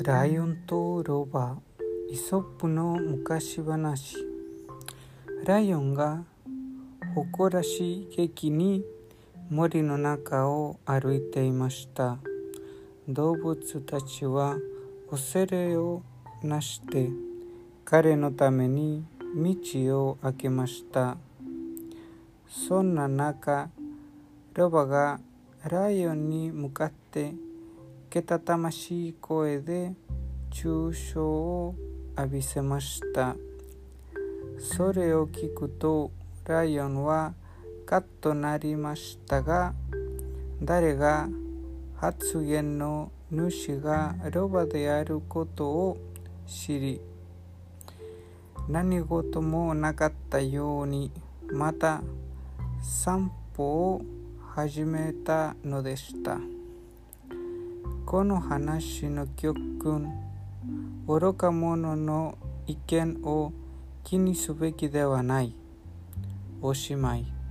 ライオンとロバイソップの昔話。ライオンが誇らしげきに森の中を歩いていました。動物たちは恐れをなして彼のために道を開けました。そんな中ロバがライオンに向かってけたたましい声で抽象を浴びせましたそれを聞くとライオンはカッとなりましたが誰が発言の主がロバであることを知り何事もなかったようにまた散歩を始めたのでした。この話の教訓愚か者の意見を気にすべきではない。おしまい。